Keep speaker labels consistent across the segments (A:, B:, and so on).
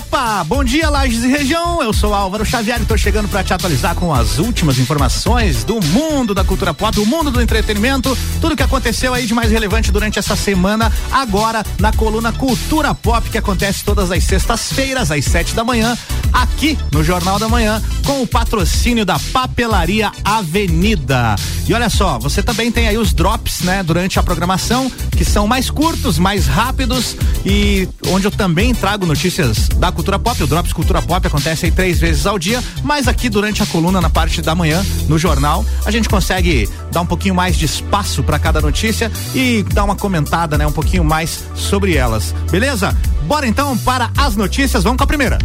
A: Hop Opa, bom dia Lages e região. Eu sou Álvaro Xavier e estou chegando para te atualizar com as últimas informações do mundo da cultura pop, do mundo do entretenimento, tudo que aconteceu aí de mais relevante durante essa semana, agora na coluna Cultura Pop que acontece todas as sextas-feiras às sete da manhã, aqui no Jornal da Manhã, com o patrocínio da Papelaria Avenida. E olha só, você também tem aí os drops, né, durante a programação, que são mais curtos, mais rápidos e onde eu também trago notícias da cultura pop. O Drops Cultura Pop acontece aí três vezes ao dia, mas aqui durante a coluna, na parte da manhã, no jornal, a gente consegue dar um pouquinho mais de espaço para cada notícia e dar uma comentada, né, um pouquinho mais sobre elas. Beleza? Bora então para as notícias. Vamos com a primeira.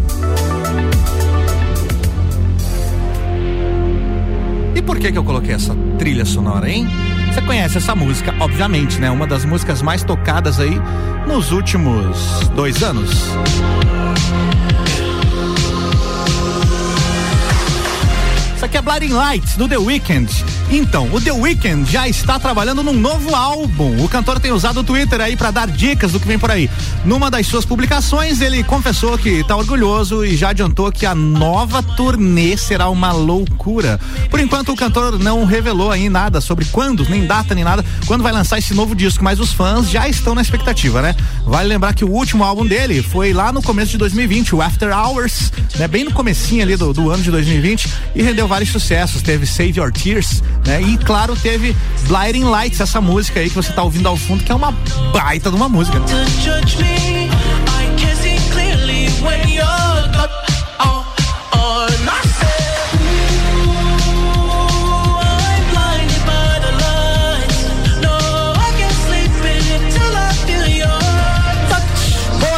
A: E por que que eu coloquei essa trilha sonora, hein? Você conhece essa música, obviamente, né? Uma das músicas mais tocadas aí nos últimos dois anos. Isso aqui é Blinding Lights do The Weeknd. Então, o The Weeknd já está trabalhando num novo álbum. O cantor tem usado o Twitter aí para dar dicas do que vem por aí. Numa das suas publicações, ele confessou que está orgulhoso e já adiantou que a nova turnê será uma loucura. Por enquanto, o cantor não revelou aí nada sobre quando, nem data, nem nada, quando vai lançar esse novo disco, mas os fãs já estão na expectativa, né? Vale lembrar que o último álbum dele foi lá no começo de 2020, o After Hours, né? Bem no comecinho ali do, do ano de 2020 e rendeu vários sucessos. Teve Save Your Tears, né? E claro, teve Blinding Lights, essa música aí que você tá ouvindo ao fundo, que é uma baita de uma música. Né?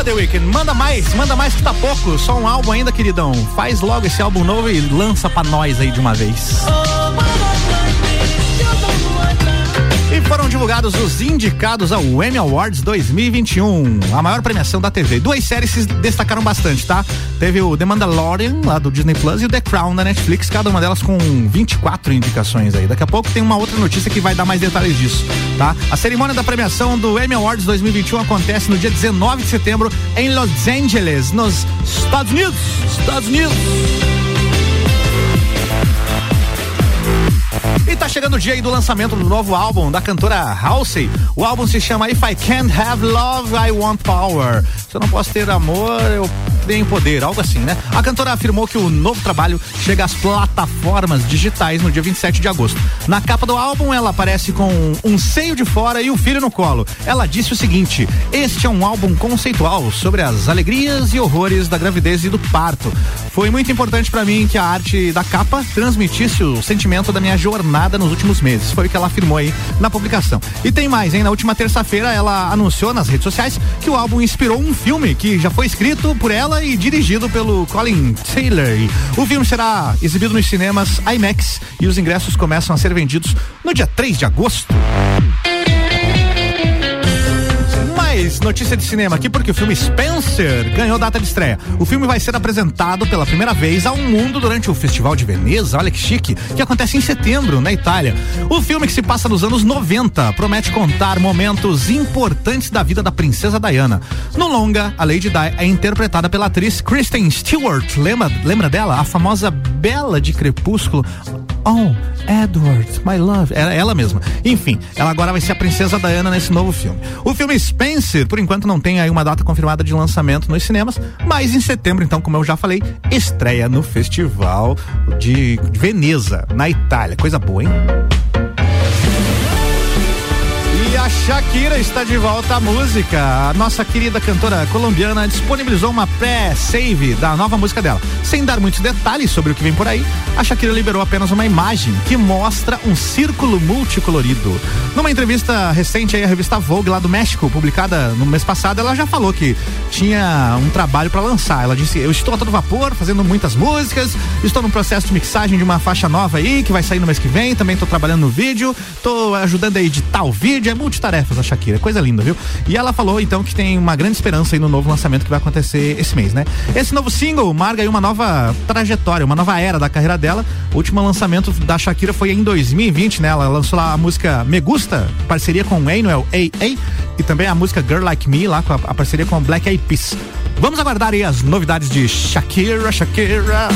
A: The Weeknd, manda mais, manda mais que tá pouco, só um álbum ainda, queridão. Faz logo esse álbum novo e lança pra nós aí de uma vez. E foram divulgados os indicados ao Emmy Awards 2021, a maior premiação da TV. Duas séries se destacaram bastante, tá? Teve o The Mandalorian, lá do Disney Plus, e o The Crown da Netflix, cada uma delas com 24 indicações aí. Daqui a pouco tem uma outra notícia que vai dar mais detalhes disso, tá? A cerimônia da premiação do Emmy Awards 2021 acontece no dia 19 de setembro em Los Angeles, nos Estados Unidos. Estados Unidos. E tá chegando o dia aí do lançamento do novo álbum da cantora Halsey. O álbum se chama If I Can't Have Love, I Want Power. Se eu não posso ter amor, eu tenho poder, algo assim, né? A cantora afirmou que o novo trabalho chega às plataformas digitais no dia 27 de agosto. Na capa do álbum, ela aparece com um seio de fora e o um filho no colo. Ela disse o seguinte: Este é um álbum conceitual sobre as alegrias e horrores da gravidez e do parto. Foi muito importante para mim que a arte da capa transmitisse o sentimento da minha jornada nos últimos meses. Foi o que ela afirmou aí na publicação. E tem mais, hein? Na última terça-feira, ela anunciou nas redes sociais que o álbum inspirou um filme que já foi escrito por ela e dirigido pelo Colin Taylor. O filme será exibido nos cinemas IMAX e os ingressos começam a ser vendidos no dia 3 de agosto mais notícia de cinema aqui porque o filme Spencer ganhou data de estreia. O filme vai ser apresentado pela primeira vez ao mundo durante o Festival de Veneza, olha que chique, que acontece em setembro, na Itália. O filme que se passa nos anos 90 promete contar momentos importantes da vida da princesa Diana. No longa, a Lady Di é interpretada pela atriz Kristen Stewart. Lembra, lembra dela? A famosa Bela de Crepúsculo. Oh, Edward, my love. Era ela mesma. Enfim, ela agora vai ser a princesa Diana nesse novo filme. O filme Spencer, por enquanto, não tem aí uma data confirmada de lançamento nos cinemas, mas em setembro, então, como eu já falei, estreia no Festival de Veneza, na Itália. Coisa boa, hein? A Shakira está de volta à música. A nossa querida cantora colombiana disponibilizou uma pré-save da nova música dela. Sem dar muitos detalhes sobre o que vem por aí, a Shakira liberou apenas uma imagem que mostra um círculo multicolorido. Numa entrevista recente aí à revista Vogue lá do México, publicada no mês passado, ela já falou que tinha um trabalho para lançar. Ela disse: "Eu estou a todo vapor, fazendo muitas músicas, estou no processo de mixagem de uma faixa nova aí que vai sair no mês que vem, também estou trabalhando no vídeo, estou ajudando a editar o vídeo, é multi multitarefas a Shakira, coisa linda, viu? E ela falou então que tem uma grande esperança aí no novo lançamento que vai acontecer esse mês, né? Esse novo single marca aí uma nova trajetória, uma nova era da carreira dela. O último lançamento da Shakira foi em 2020, né? Ela lançou lá a música Me Gusta, parceria com Anuel AA e também a música Girl Like Me, lá com a, a parceria com Black Eyed Peas. Vamos aguardar aí as novidades de Shakira, Shakira.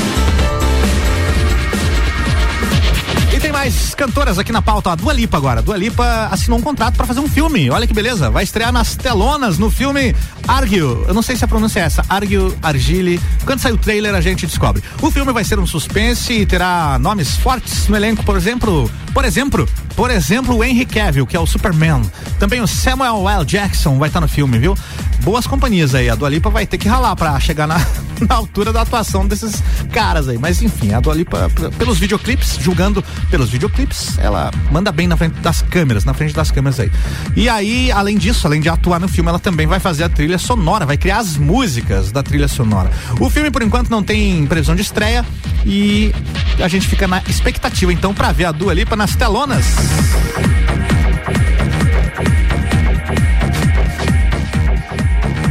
A: Cantoras aqui na pauta. A Dua Lipa agora. Dua Lipa assinou um contrato para fazer um filme. Olha que beleza. Vai estrear nas telonas no filme Argue. Eu não sei se a pronúncia é essa. Argue, Argile. Quando sair o trailer a gente descobre. O filme vai ser um suspense e terá nomes fortes no elenco, por exemplo, por exemplo, por exemplo, o Henry Cavill, que é o Superman. Também o Samuel L. Jackson vai estar tá no filme, viu? Boas companhias aí. A Dua Lipa vai ter que ralar para chegar na, na altura da atuação desses caras aí. Mas enfim, a Dua Lipa, pelos videoclipes, julgando pelos videoclipes, ela manda bem na frente das câmeras, na frente das câmeras aí. E aí, além disso, além de atuar no filme, ela também vai fazer a trilha sonora, vai criar as músicas da trilha sonora. O filme, por enquanto, não tem previsão de estreia e a gente fica na expectativa, então, para ver a Dua Lipa nas telonas.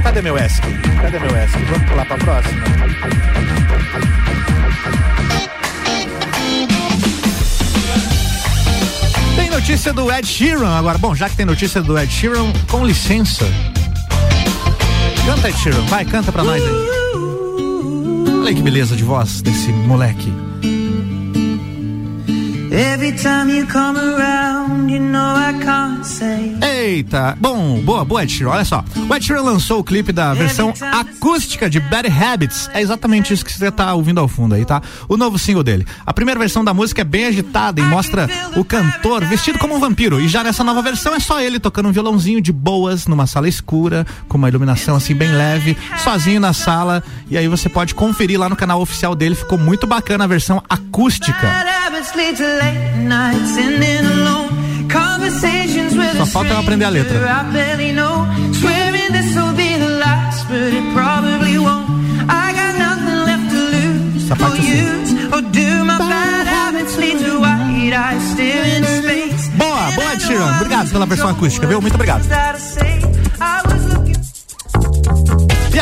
A: Cadê meu ESC? Cadê meu ESC? Vamos pular pra próxima? Tem notícia do Ed Sheeran agora. Bom, já que tem notícia do Ed Sheeran, com licença. Canta, Ed Sheeran. Vai, canta pra nós aí. Olha que beleza de voz desse moleque. Every time you come around, you know I can't say. Eita, bom, boa, boa Ed Sheeran, olha só. O Ed Sheeran lançou o clipe da versão acústica de Bad Habits. É exatamente isso que você tá ouvindo ao fundo aí, tá? O novo single dele. A primeira versão da música é bem agitada e mostra o cantor vestido como um vampiro. E já nessa nova versão é só ele tocando um violãozinho de boas numa sala escura, com uma iluminação assim bem leve, sozinho na sala. E aí você pode conferir lá no canal oficial dele. Ficou muito bacana a versão acústica. Só falta eu aprender a letra. Essa parte assim. Boa, boa, Tiran. Obrigado pela versão acústica, viu? Muito obrigado.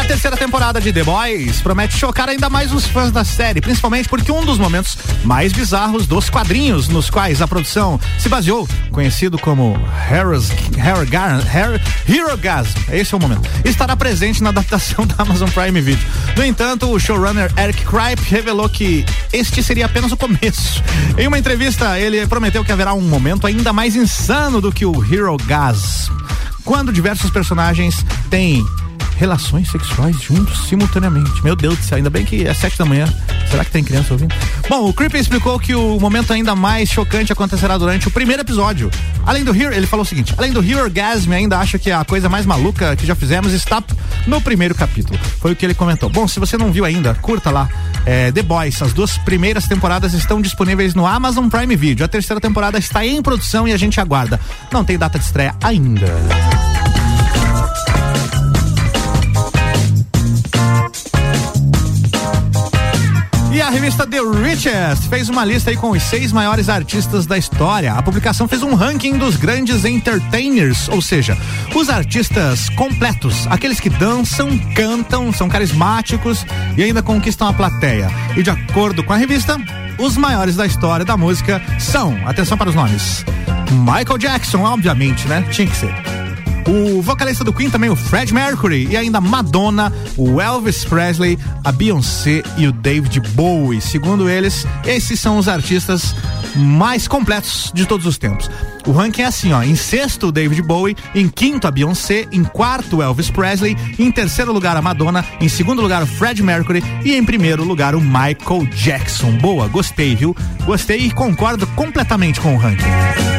A: Terceira temporada de The Boys promete chocar ainda mais os fãs da série, principalmente porque um dos momentos mais bizarros dos quadrinhos nos quais a produção se baseou, conhecido como Heroes, Hero, Hero, Hero Gasm, esse é o momento, estará presente na adaptação da Amazon Prime Video. No entanto, o showrunner Eric Kripe revelou que este seria apenas o começo. Em uma entrevista, ele prometeu que haverá um momento ainda mais insano do que o Hero Gasm, quando diversos personagens têm relações sexuais juntos simultaneamente. Meu Deus do céu, ainda bem que é sete da manhã. Será que tem criança ouvindo? Bom, o Creepy explicou que o momento ainda mais chocante acontecerá durante o primeiro episódio. Além do Hero, ele falou o seguinte: além do Hero Orgasm, ainda acha que a coisa mais maluca que já fizemos está no primeiro capítulo. Foi o que ele comentou. Bom, se você não viu ainda, curta lá. É, The Boys, as duas primeiras temporadas estão disponíveis no Amazon Prime Video. A terceira temporada está em produção e a gente aguarda. Não tem data de estreia ainda. Revista The Richest fez uma lista aí com os seis maiores artistas da história. A publicação fez um ranking dos grandes entertainers, ou seja, os artistas completos, aqueles que dançam, cantam, são carismáticos e ainda conquistam a plateia. E de acordo com a revista, os maiores da história da música são, atenção para os nomes, Michael Jackson, obviamente, né? Tinha que ser. O vocalista do Queen também, o Fred Mercury, e ainda Madonna, o Elvis Presley, a Beyoncé e o David Bowie. Segundo eles, esses são os artistas mais completos de todos os tempos. O ranking é assim, ó. Em sexto, David Bowie. Em quinto, a Beyoncé. Em quarto, Elvis Presley. Em terceiro lugar, a Madonna. Em segundo lugar, o Fred Mercury. E em primeiro lugar, o Michael Jackson. Boa, gostei, viu? Gostei e concordo completamente com o ranking.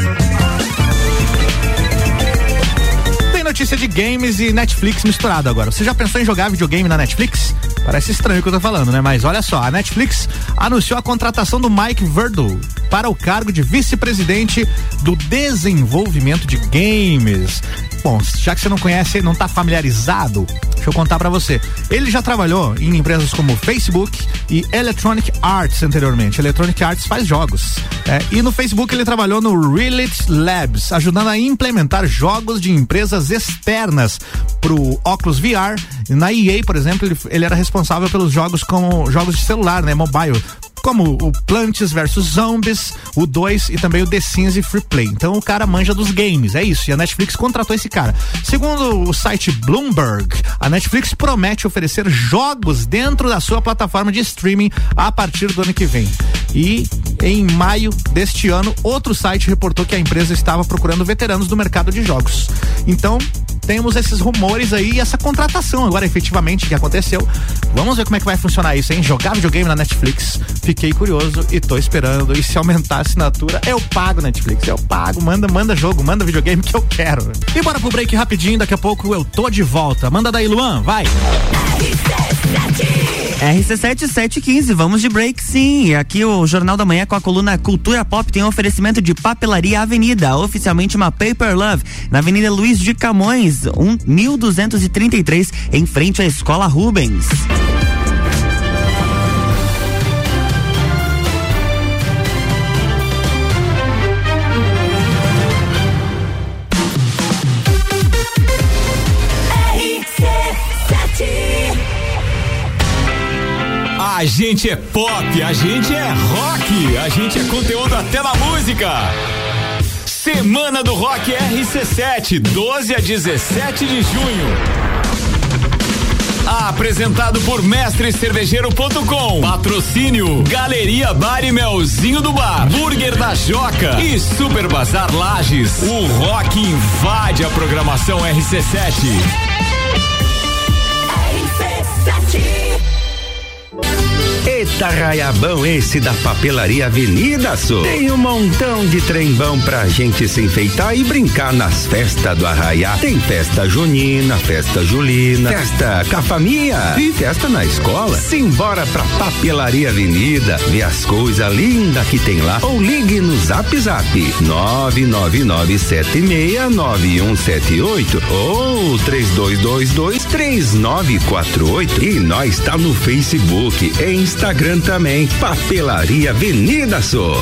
A: Notícia de games e Netflix misturado agora. Você já pensou em jogar videogame na Netflix? Parece estranho o que eu tô falando, né? Mas olha só, a Netflix anunciou a contratação do Mike Verdle para o cargo de vice-presidente do desenvolvimento de games. Bom, já que você não conhece, não está familiarizado, deixa eu contar para você. Ele já trabalhou em empresas como Facebook e Electronic Arts anteriormente. Electronic Arts faz jogos. É, e no Facebook ele trabalhou no Reality Labs, ajudando a implementar jogos de empresas externas pro Oculus VR. Na EA, por exemplo, ele, ele era responsável pelos jogos como jogos de celular, né, mobile como o Plants vs Zombies, o 2 e também o The Sims e Free Play. Então o cara manja dos games, é isso. E a Netflix contratou esse cara. Segundo o site Bloomberg, a Netflix promete oferecer jogos dentro da sua plataforma de streaming a partir do ano que vem. E em maio deste ano, outro site reportou que a empresa estava procurando veteranos do mercado de jogos. Então, temos esses rumores aí essa contratação agora efetivamente que aconteceu. Vamos ver como é que vai funcionar isso, hein? Jogar videogame na Netflix. Fiquei curioso e tô esperando. E se aumentar a assinatura, eu pago Netflix. Eu pago. Manda, manda jogo, manda videogame que eu quero. E bora pro break rapidinho, daqui a pouco eu tô de volta. Manda daí, Luan, vai.
B: RC7715, vamos de break sim. Aqui o Jornal da Manhã com a coluna Cultura Pop tem um oferecimento de Papelaria Avenida, oficialmente uma Paper Love, na Avenida Luiz de Camões, um, 1233, em frente à Escola Rubens.
C: A gente é pop, a gente é rock, a gente é conteúdo até na música. Semana do Rock RC7, 12 a 17 de junho. Apresentado por mestrecervejeiro.com. Patrocínio Galeria Bar e Melzinho do Bar. Burger da Joca e Super Bazar Lages. O rock invade a programação RC7.
D: Eita raiabão esse da papelaria Avenida Sul. Tem um montão de trembão pra gente se enfeitar e brincar nas festas do Arraiá. Tem festa junina, festa julina, festa com a família e festa na escola. Simbora pra papelaria Avenida, ver as coisas lindas que tem lá ou ligue no zap zap 999769178 ou 32223948 e nós está no Facebook, Instagram Instagram também. Papelaria Avenida Sul.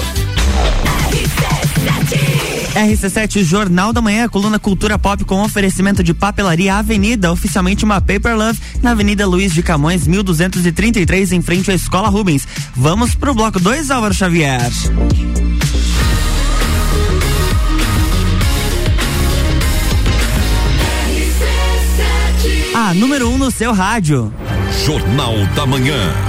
B: RC7 Jornal da Manhã, coluna Cultura Pop com oferecimento de Papelaria Avenida, oficialmente uma Paper Love, na Avenida Luiz de Camões, 1233, em frente à Escola Rubens. Vamos pro bloco 2, Álvaro Xavier. A número 1 um no seu rádio.
C: Jornal da Manhã.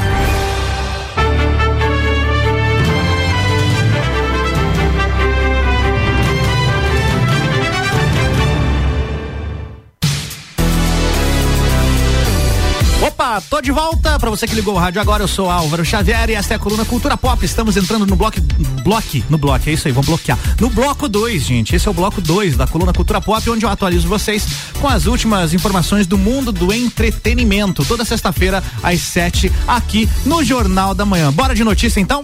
A: Tô de volta. Para você que ligou o rádio agora, eu sou Álvaro Xavier e esta é a coluna Cultura Pop. Estamos entrando no bloco. Bloque, no bloco, é isso aí, vamos bloquear. No bloco 2, gente. Esse é o bloco 2 da coluna Cultura Pop, onde eu atualizo vocês com as últimas informações do mundo do entretenimento. Toda sexta-feira, às 7, aqui no Jornal da Manhã. Bora de notícia então?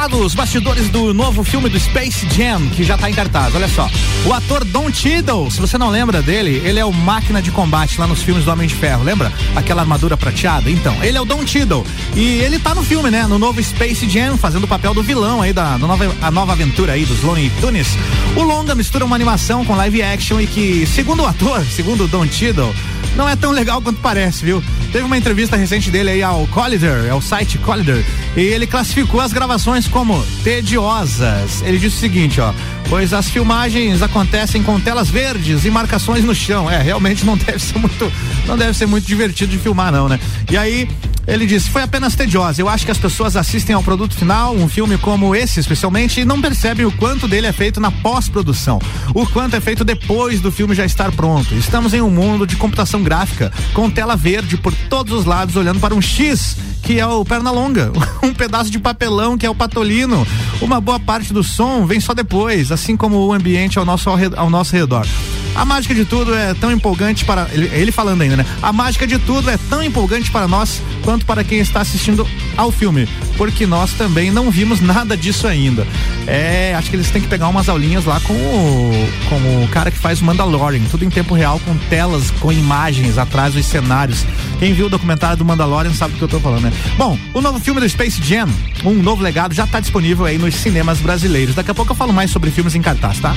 A: Falar dos bastidores do novo filme do Space Jam, que já tá em cartaz. Olha só. O ator Don Cheadle, se você não lembra dele, ele é o máquina de combate lá nos filmes do Homem de Ferro, lembra? Aquela armadura prateada? Então, ele é o Don Cheadle. E ele tá no filme, né? No novo Space Jam, fazendo o papel do vilão aí da, da nova, a nova aventura aí dos Looney Tunes. O longa mistura uma animação com live action e que, segundo o ator, segundo o Don Cheadle, não é tão legal quanto parece, viu? Teve uma entrevista recente dele aí ao Collider, ao site Collider, e ele classificou as gravações como tediosas. Ele disse o seguinte, ó, pois as filmagens acontecem com telas verdes e marcações no chão. É, realmente não deve ser muito, não deve ser muito divertido de filmar não, né? E aí ele disse: foi apenas tediosa. Eu acho que as pessoas assistem ao produto final, um filme como esse, especialmente, e não percebem o quanto dele é feito na pós-produção, o quanto é feito depois do filme já estar pronto. Estamos em um mundo de computação gráfica, com tela verde por todos os lados, olhando para um X que é o Pernalonga, um pedaço de papelão que é o Patolino. Uma boa parte do som vem só depois, assim como o ambiente ao nosso, ao nosso redor. A mágica de tudo é tão empolgante para. Ele, ele, falando ainda, né? A mágica de tudo é tão empolgante para nós quanto para quem está assistindo ao filme. Porque nós também não vimos nada disso ainda. É, acho que eles têm que pegar umas aulinhas lá com o, com o cara que faz o Mandalorian, tudo em tempo real, com telas, com imagens atrás dos cenários. Quem viu o documentário do Mandalorian sabe do que eu tô falando, né? Bom, o novo filme do Space Jam, um novo legado, já está disponível aí nos cinemas brasileiros. Daqui a pouco eu falo mais sobre filmes em cartaz, tá?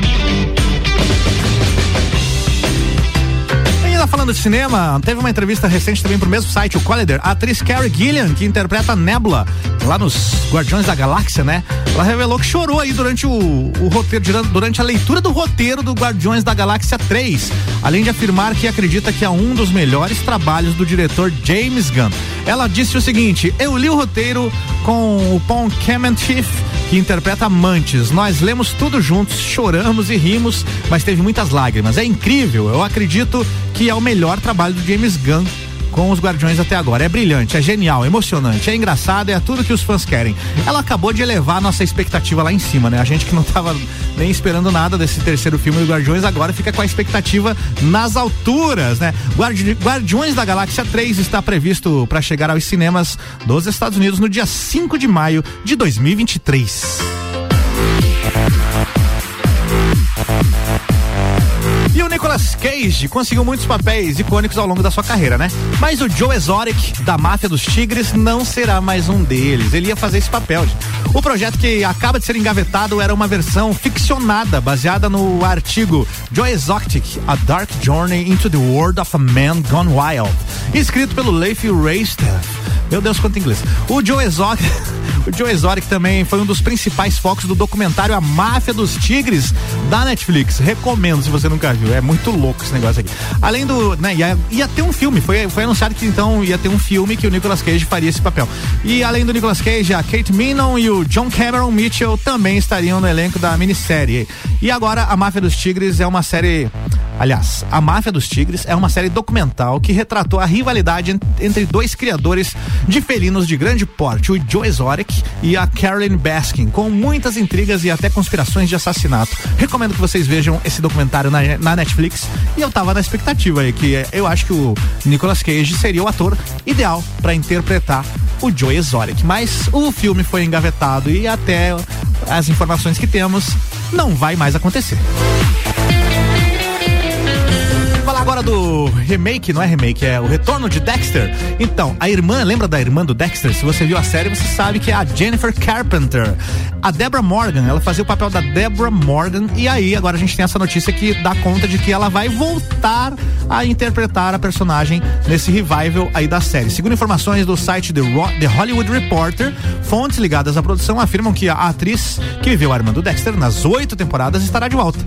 A: Ainda falando de cinema, teve uma entrevista recente também pro mesmo site, o Collider, a atriz Carrie Gillian, que interpreta Nebula lá nos Guardiões da Galáxia, né? Ela revelou que chorou aí durante o, o roteiro, durante a leitura do roteiro do Guardiões da Galáxia 3, além de afirmar que acredita que é um dos melhores trabalhos do diretor James Gunn. Ela disse o seguinte: Eu li o roteiro com o Paul Kementif, que interpreta Amantes. Nós lemos tudo juntos, choramos e rimos, mas teve muitas lágrimas. É incrível. Eu acredito que é o melhor trabalho do James Gunn com os Guardiões até agora. É brilhante, é genial, é emocionante, é engraçado, é tudo que os fãs querem. Ela acabou de elevar a nossa expectativa lá em cima, né? A gente que não tava nem esperando nada desse terceiro filme do Guardiões agora fica com a expectativa nas alturas, né? Guardi Guardiões da Galáxia 3 está previsto para chegar aos cinemas dos Estados Unidos no dia 5 de maio de 2023. E o Nicolas Cage conseguiu muitos papéis icônicos ao longo da sua carreira, né? Mas o Joe Exotic, da Máfia dos Tigres, não será mais um deles. Ele ia fazer esse papel. O projeto que acaba de ser engavetado era uma versão ficcionada, baseada no artigo Joe Exotic, A Dark Journey into the World of a Man Gone Wild, escrito pelo Leif Reistaff. Meu Deus, quanto inglês. O Joe Exotic, o Joe Exotic também foi um dos principais focos do documentário A Máfia dos Tigres da Netflix. Recomendo se você nunca viu. É muito louco esse negócio aqui. Além do, né, ia, ia ter um filme, foi, foi anunciado que então ia ter um filme que o Nicolas Cage faria esse papel. E além do Nicolas Cage, a Kate Minon e o John Cameron Mitchell também estariam no elenco da minissérie. E agora a Máfia dos Tigres é uma série Aliás, A Máfia dos Tigres é uma série documental que retratou a rivalidade entre dois criadores de felinos de grande porte, o Joe Exotic e a Carolyn Baskin, com muitas intrigas e até conspirações de assassinato. Recomendo que vocês vejam esse documentário na, na Netflix. E eu tava na expectativa aí que eu acho que o Nicolas Cage seria o ator ideal para interpretar o Joe Exotic, mas o filme foi engavetado e até as informações que temos não vai mais acontecer agora do remake, não é remake, é o retorno de Dexter. Então, a irmã, lembra da irmã do Dexter? Se você viu a série, você sabe que é a Jennifer Carpenter. A Deborah Morgan, ela fazia o papel da Deborah Morgan e aí agora a gente tem essa notícia que dá conta de que ela vai voltar a interpretar a personagem nesse revival aí da série. Segundo informações do site The, The Hollywood Reporter, fontes ligadas à produção afirmam que a atriz que viveu a irmã do Dexter nas oito temporadas estará de volta.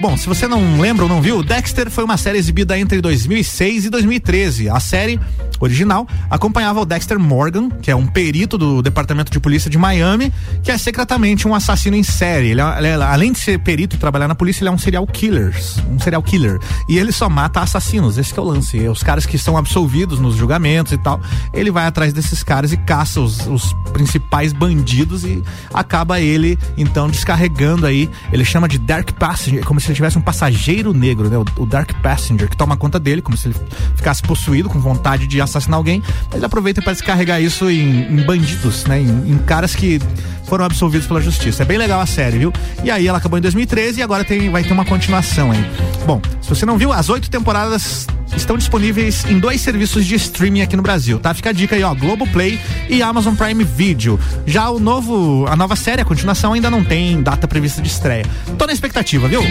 A: Bom, se você não lembra ou não viu, Dexter foi uma série exibida entre 2006 e 2013. A série original acompanhava o Dexter Morgan, que é um perito do Departamento de Polícia de Miami, que é secretamente um assassino em série. Ele, é, ele, é, além de ser perito e trabalhar na polícia, ele é um serial killer, um serial killer. E ele só mata assassinos, esse é o lance. Os caras que são absolvidos nos julgamentos e tal, ele vai atrás desses caras e caça os, os principais bandidos e acaba ele então descarregando aí. Ele chama de Dark Passenger, como se ele tivesse um passageiro negro, né? O, o, Dark Passenger, que toma conta dele, como se ele ficasse possuído com vontade de assassinar alguém. Ele aproveita para descarregar isso em, em bandidos, né? Em, em, caras que foram absolvidos pela justiça. É bem legal a série, viu? E aí ela acabou em 2013 e agora tem, vai ter uma continuação aí. Bom, se você não viu, as oito temporadas estão disponíveis em dois serviços de streaming aqui no Brasil, tá? Fica a dica aí, ó, Globoplay e Amazon Prime Video. Já o novo, a nova série, a continuação ainda não tem data prevista de estreia. Tô na expectativa, viu?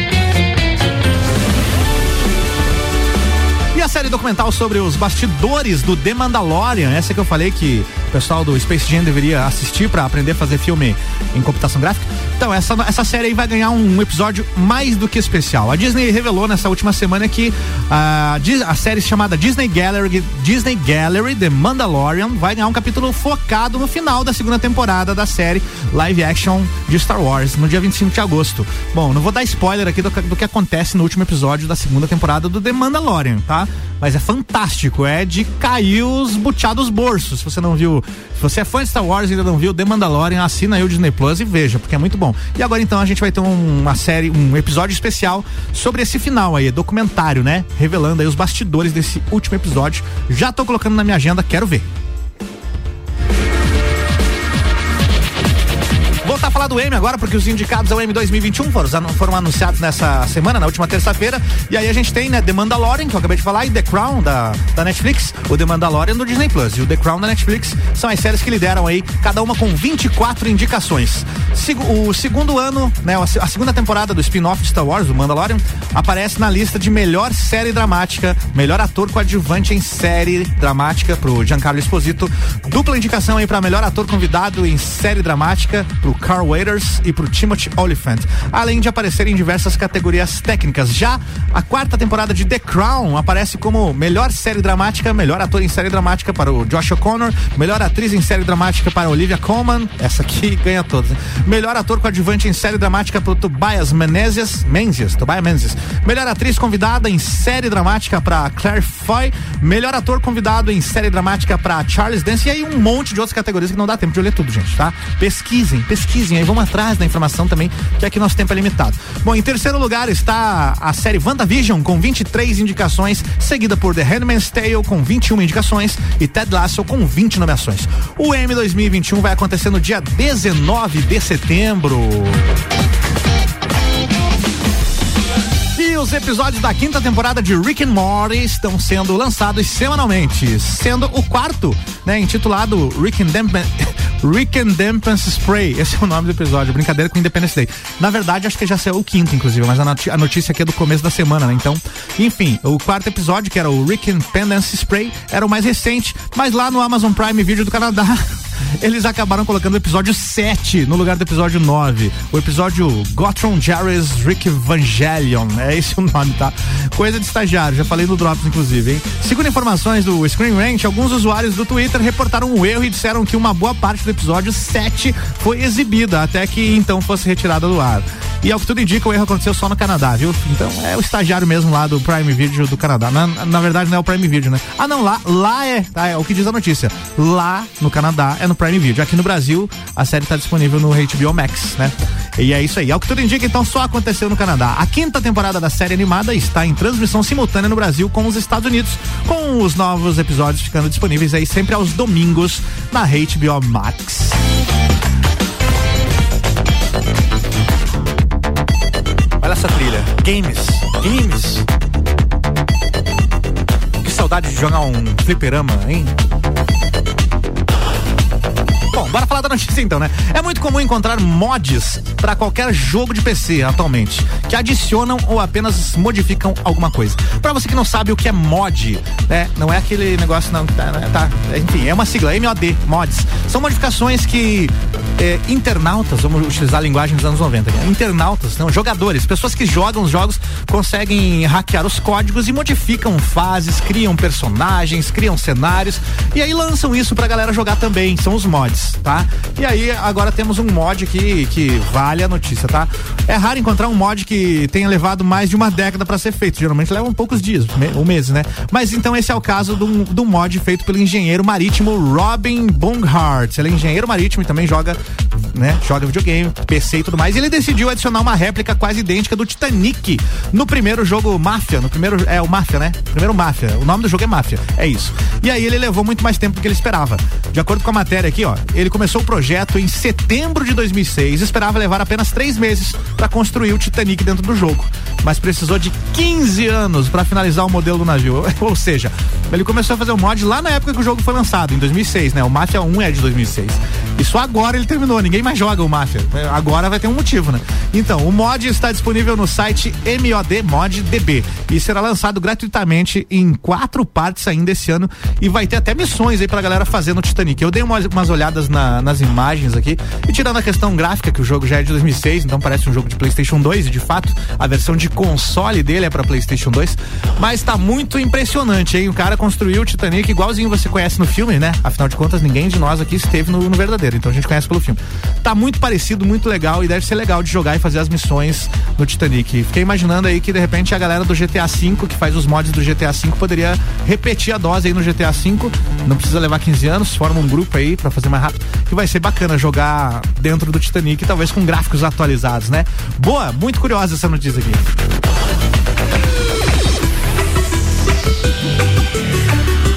A: A série documental sobre os bastidores do The Mandalorian, essa que eu falei que o pessoal do Space Jam deveria assistir para aprender a fazer filme em computação gráfica. Então, essa, essa série aí vai ganhar um, episódio mais do que especial. A Disney revelou nessa última semana que a, a série chamada Disney Gallery, Disney Gallery The Mandalorian vai ganhar um capítulo focado no final da segunda temporada da série live action de Star Wars, no dia 25 de agosto. Bom, não vou dar spoiler aqui do, do que acontece no último episódio da segunda temporada do The Mandalorian, tá? Mas é fantástico, é de cair os buteados bolsos. Se você não viu, se você é fã de Star Wars e ainda não viu The Mandalorian, assina aí o Disney Plus e veja, porque é muito bom. E agora então a gente vai ter uma série, um episódio especial sobre esse final aí, documentário, né? Revelando aí os bastidores desse último episódio. Já tô colocando na minha agenda, quero ver. Falar do M agora, porque os indicados ao M 2021 foram, foram anunciados nessa semana, na última terça-feira. E aí a gente tem, né, The Mandalorian, que eu acabei de falar, e The Crown da, da Netflix, o The Mandalorian do Disney Plus e o The Crown da Netflix são as séries que lideram aí, cada uma com 24 indicações. O segundo ano, né, a segunda temporada do spin-off Star Wars, o Mandalorian, aparece na lista de melhor série dramática, melhor ator coadjuvante em série dramática pro Giancarlo Esposito, dupla indicação aí para melhor ator convidado em série dramática pro Carl Waiters e pro Timothy Oliphant, além de aparecer em diversas categorias técnicas. Já a quarta temporada de The Crown aparece como melhor série dramática, melhor ator em série dramática para o Josh O'Connor, melhor atriz em série dramática para Olivia Colman, essa aqui ganha todos. Né? Melhor ator coadjuvante em série dramática para Tobias Menezes, Menzies, Tobias Menzies. Melhor atriz convidada em série dramática para Claire Foy, melhor ator convidado em série dramática para Charles Dance e aí um monte de outras categorias que não dá tempo de ler tudo, gente, tá? Pesquisem, pesquisem vamos atrás da informação também, que aqui nosso tempo é limitado. Bom, em terceiro lugar está a série WandaVision com 23 indicações, seguida por The Handmaid's Tale com 21 indicações e Ted Lasso com 20 nomeações. O M 2021 vai acontecer no dia 19 de setembro. Os episódios da quinta temporada de Rick and Morty estão sendo lançados semanalmente, sendo o quarto, né, intitulado Rick and Dampen Rick and Dampens Spray. Esse é o nome do episódio, brincadeira com Independence Day. Na verdade, acho que já saiu o quinto, inclusive, mas a notícia aqui é do começo da semana, né? Então, enfim, o quarto episódio, que era o Rick and Pendance Spray, era o mais recente, mas lá no Amazon Prime Video do Canadá eles acabaram colocando o episódio 7 no lugar do episódio 9. O episódio Gotron Jarvis Rick Evangelion. É esse o nome, tá? Coisa de estagiário, já falei no Drops, inclusive, hein? Segundo informações do Screen Ranch, alguns usuários do Twitter reportaram um erro e disseram que uma boa parte do episódio 7 foi exibida, até que então fosse retirada do ar. E ao que tudo indica, o erro aconteceu só no Canadá, viu? Então é o estagiário mesmo lá do Prime Video do Canadá. Na, na verdade, não é o Prime Video, né? Ah, não, lá, lá é, tá? É o que diz a notícia. Lá no Canadá é no Prime Video. Aqui no Brasil, a série está disponível no HBO Max, né? E é isso aí. Ao que tudo indica, então só aconteceu no Canadá. A quinta temporada da série animada está em transmissão simultânea no Brasil com os Estados Unidos, com os novos episódios ficando disponíveis aí sempre aos domingos na HBO Max. Essa trilha. Games. Games. Que saudade de jogar um fliperama, hein? Bom, bora falar da notícia então, né? É muito comum encontrar mods para qualquer jogo de PC atualmente, que adicionam ou apenas modificam alguma coisa. Para você que não sabe o que é mod, né? Não é aquele negócio não, tá, né? tá enfim, é uma sigla, MOD, mods. São modificações que é, internautas, vamos utilizar a linguagem dos anos 90, né? internautas, não, jogadores, pessoas que jogam os jogos conseguem hackear os códigos e modificam fases, criam personagens, criam cenários e aí lançam isso pra galera jogar também, são os mods tá? E aí agora temos um mod que, que vale a notícia, tá? É raro encontrar um mod que tenha levado mais de uma década para ser feito. Geralmente leva um poucos dias, ou meses, né? Mas então esse é o caso do, do mod feito pelo engenheiro marítimo Robin Bunghart. Ele é engenheiro marítimo e também joga, né? Joga videogame, PC e tudo mais. E ele decidiu adicionar uma réplica quase idêntica do Titanic no primeiro jogo Máfia. No primeiro, é o Máfia, né? Primeiro Máfia. O nome do jogo é Máfia. É isso. E aí ele levou muito mais tempo do que ele esperava. De acordo com a matéria aqui, ó, ele começou o projeto em setembro de 2006 e esperava levar apenas três meses para construir o Titanic dentro do jogo, mas precisou de 15 anos para finalizar o modelo do navio. Ou seja, ele começou a fazer o mod lá na época que o jogo foi lançado, em 2006, né? O Mafia 1 é de 2006. Só agora ele terminou, ninguém mais joga o Mafia. Agora vai ter um motivo, né? Então, o mod está disponível no site MOD Mod DB e será lançado gratuitamente em quatro partes ainda esse ano e vai ter até missões aí pra galera fazer no Titanic. Eu dei umas, umas olhadas na, nas imagens aqui e tirando a questão gráfica, que o jogo já é de 2006, então parece um jogo de PlayStation 2 e de fato a versão de console dele é para PlayStation 2, mas tá muito impressionante, hein? O cara construiu o Titanic igualzinho você conhece no filme, né? Afinal de contas, ninguém de nós aqui esteve no, no verdadeiro, então a gente conhece pelo filme. Tá muito parecido, muito legal e deve ser legal de jogar e fazer as missões no Titanic. Fiquei imaginando aí que de repente a galera do GTA V, que faz os mods do GTA V, poderia repetir a dose aí no GTA V. Não precisa levar 15 anos, forma um grupo aí para fazer mais rápido, que vai ser bacana jogar dentro do Titanic, talvez com gráficos atualizados, né? Boa, muito curiosa essa notícia aqui.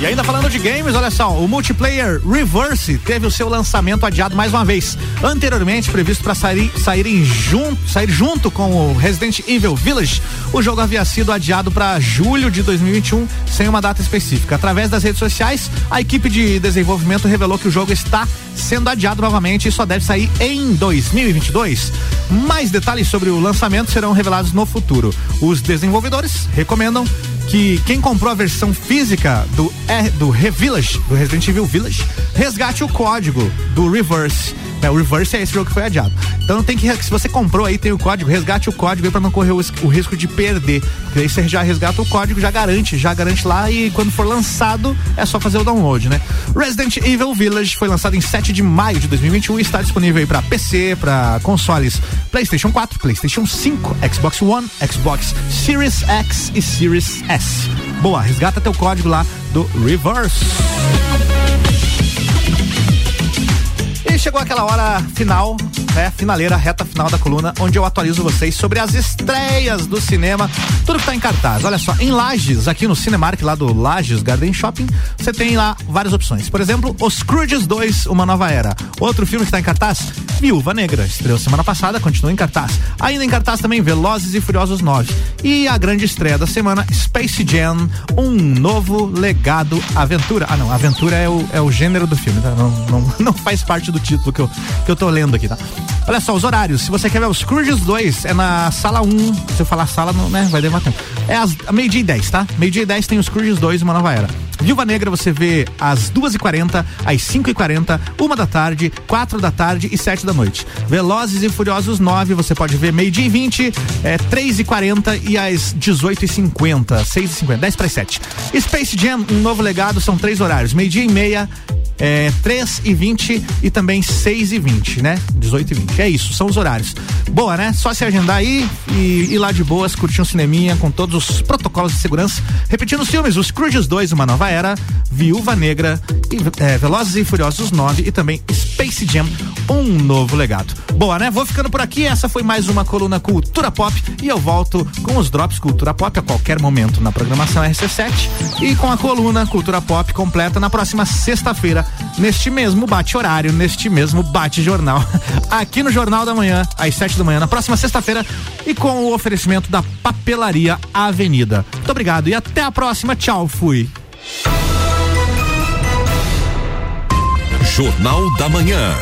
A: E ainda falando de games, olha só, o multiplayer Reverse teve o seu lançamento adiado mais uma vez. Anteriormente previsto para sair, sair, junto, sair junto com o Resident Evil Village, o jogo havia sido adiado para julho de 2021, sem uma data específica. Através das redes sociais, a equipe de desenvolvimento revelou que o jogo está sendo adiado novamente e só deve sair em 2022. Mais detalhes sobre o lançamento serão revelados no futuro. Os desenvolvedores recomendam que quem comprou a versão física do, do Village, do Resident Evil Village, resgate o código do Reverse. É, o Reverse é esse jogo que foi adiado. Então tem que, se você comprou aí, tem o código, resgate o código aí pra não correr o, o risco de perder. Porque aí você já resgata o código, já garante, já garante lá e quando for lançado é só fazer o download, né? Resident Evil Village foi lançado em 7 de maio de 2021 e está disponível aí pra PC, pra consoles PlayStation 4, PlayStation 5, Xbox One, Xbox Series X e Series S. Boa, resgata teu código lá do Reverse. Chegou aquela hora final né, finaleira, reta final da coluna, onde eu atualizo vocês sobre as estreias do cinema, tudo que tá em cartaz. Olha só, em Lages, aqui no Cinemark, lá do Lages Garden Shopping, você tem lá várias opções. Por exemplo, Os Scrooges 2, Uma Nova Era. Outro filme que tá em cartaz, Viúva Negra, estreou semana passada, continua em cartaz. Ainda em cartaz também, Velozes e Furiosos 9. E a grande estreia da semana, Space Jam, um novo legado aventura. Ah, não, aventura é o, é o gênero do filme, tá? Não, não, não faz parte do título que eu, que eu tô lendo aqui, tá? Olha só, os horários. Se você quer ver os Scrooges 2, é na sala 1. Se eu falar sala, não, né? Vai demorar tempo. É às meio-dia e 10, tá? Meio-dia e 10 tem os Scrooges 2, uma nova era. Viúva Negra você vê às 2h40, às 5h40, uma da tarde, quatro da tarde e sete da noite. Velozes e Furiosos 9 você pode ver meio-dia e 20, é, 3h40 e às 18h50, 6h50, 10 para 7. Space Jam, um novo legado, são três horários, meio-dia e meia, é, 3 e 20 e também 6 e 20, né? 18 e 20. É isso, são os horários. Boa, né? Só se agendar aí e ir lá de boas, curtir um cineminha com todos os protocolos de segurança. Repetindo os filmes, os Cruz 2, Uma Nova Era, Viúva Negra, e, é, Velozes e Furiosos 9 e também Space Jam, um novo legado. Boa, né? Vou ficando por aqui. Essa foi mais uma coluna Cultura Pop e eu volto com os Drops Cultura Pop a qualquer momento na programação RC7 e com a coluna Cultura Pop completa na próxima sexta-feira neste mesmo bate-horário, neste mesmo bate-jornal, aqui no Jornal da Manhã, às sete da manhã, na próxima sexta-feira, e com o oferecimento da Papelaria Avenida. Muito obrigado e até a próxima. Tchau, fui.
C: Jornal da Manhã.